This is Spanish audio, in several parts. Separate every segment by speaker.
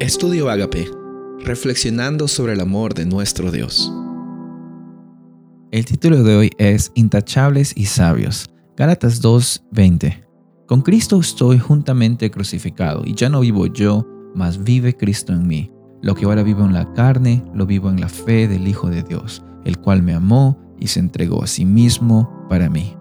Speaker 1: Estudio Agape, reflexionando sobre el amor de nuestro Dios.
Speaker 2: El título de hoy es Intachables y Sabios. Gálatas 2:20. Con Cristo estoy juntamente crucificado, y ya no vivo yo, mas vive Cristo en mí. Lo que ahora vivo en la carne, lo vivo en la fe del Hijo de Dios, el cual me amó y se entregó a sí mismo para mí.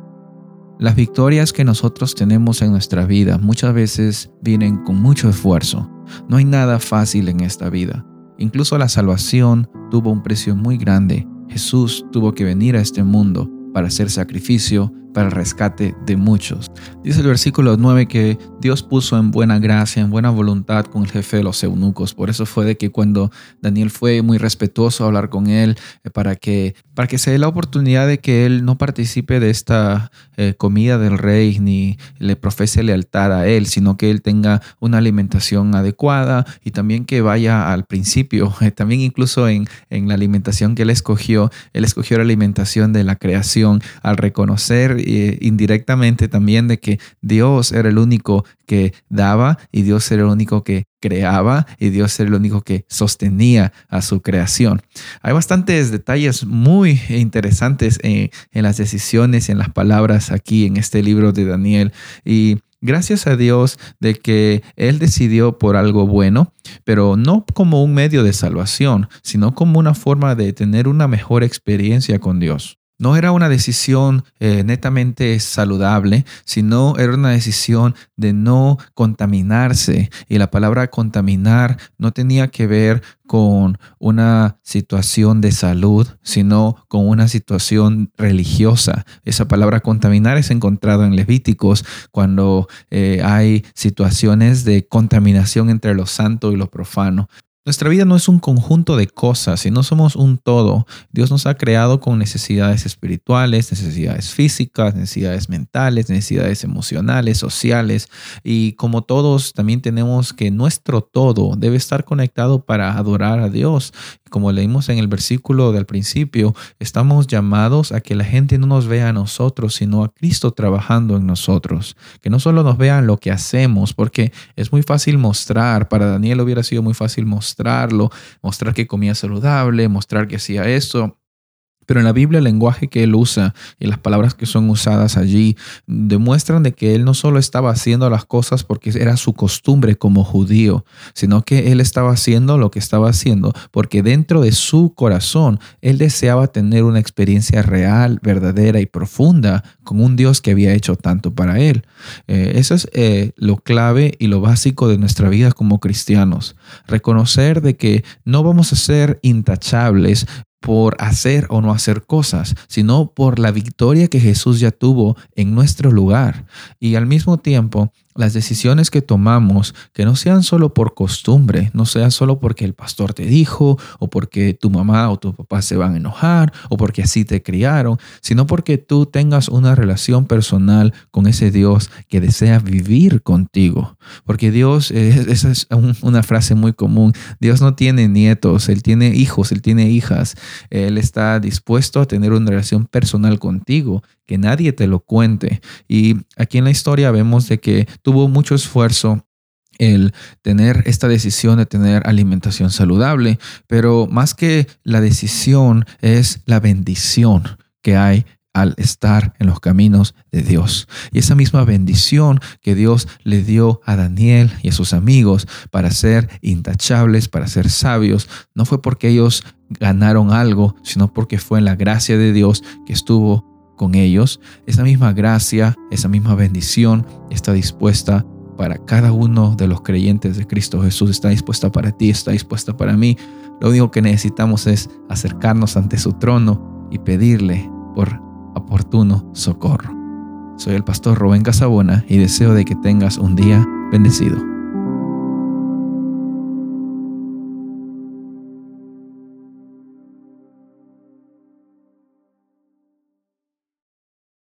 Speaker 2: Las victorias que nosotros tenemos en nuestra vida muchas veces vienen con mucho esfuerzo. No hay nada fácil en esta vida. Incluso la salvación tuvo un precio muy grande. Jesús tuvo que venir a este mundo para hacer sacrificio el rescate de muchos. Dice el versículo 9 que Dios puso en buena gracia, en buena voluntad con el jefe de los eunucos. Por eso fue de que cuando Daniel fue muy respetuoso a hablar con él, eh, para, que, para que se dé la oportunidad de que él no participe de esta eh, comida del rey ni le profese lealtad a él, sino que él tenga una alimentación adecuada y también que vaya al principio, también incluso en, en la alimentación que él escogió, él escogió la alimentación de la creación al reconocer eh, indirectamente también de que Dios era el único que daba y Dios era el único que creaba y Dios era el único que sostenía a su creación. Hay bastantes detalles muy interesantes en, en las decisiones y en las palabras aquí en este libro de Daniel y Gracias a Dios de que Él decidió por algo bueno, pero no como un medio de salvación, sino como una forma de tener una mejor experiencia con Dios. No era una decisión eh, netamente saludable, sino era una decisión de no contaminarse. Y la palabra contaminar no tenía que ver con una situación de salud, sino con una situación religiosa. Esa palabra contaminar es encontrada en Levíticos cuando eh, hay situaciones de contaminación entre lo santo y lo profano. Nuestra vida no es un conjunto de cosas, sino somos un todo. Dios nos ha creado con necesidades espirituales, necesidades físicas, necesidades mentales, necesidades emocionales, sociales. Y como todos, también tenemos que nuestro todo debe estar conectado para adorar a Dios. Como leímos en el versículo del principio, estamos llamados a que la gente no nos vea a nosotros, sino a Cristo trabajando en nosotros. Que no solo nos vean lo que hacemos, porque es muy fácil mostrar, para Daniel hubiera sido muy fácil mostrarlo, mostrar que comía saludable, mostrar que hacía esto, pero en la Biblia el lenguaje que él usa y las palabras que son usadas allí demuestran de que él no solo estaba haciendo las cosas porque era su costumbre como judío, sino que él estaba haciendo lo que estaba haciendo porque dentro de su corazón él deseaba tener una experiencia real, verdadera y profunda con un Dios que había hecho tanto para él. Eh, eso es eh, lo clave y lo básico de nuestra vida como cristianos. Reconocer de que no vamos a ser intachables por hacer o no hacer cosas, sino por la victoria que Jesús ya tuvo en nuestro lugar. Y al mismo tiempo, las decisiones que tomamos, que no sean solo por costumbre, no sea solo porque el pastor te dijo, o porque tu mamá o tu papá se van a enojar, o porque así te criaron, sino porque tú tengas una relación personal con ese Dios que desea vivir contigo. Porque Dios, esa es una frase muy común, Dios no tiene nietos, Él tiene hijos, Él tiene hijas, Él está dispuesto a tener una relación personal contigo que nadie te lo cuente. Y aquí en la historia vemos de que tuvo mucho esfuerzo el tener esta decisión de tener alimentación saludable, pero más que la decisión es la bendición que hay al estar en los caminos de Dios. Y esa misma bendición que Dios le dio a Daniel y a sus amigos para ser intachables, para ser sabios, no fue porque ellos ganaron algo, sino porque fue en la gracia de Dios que estuvo con ellos, esa misma gracia, esa misma bendición está dispuesta para cada uno de los creyentes de Cristo Jesús, está dispuesta para ti, está dispuesta para mí. Lo único que necesitamos es acercarnos ante su trono y pedirle por oportuno socorro. Soy el pastor Rubén Casabona y deseo de que tengas un día bendecido.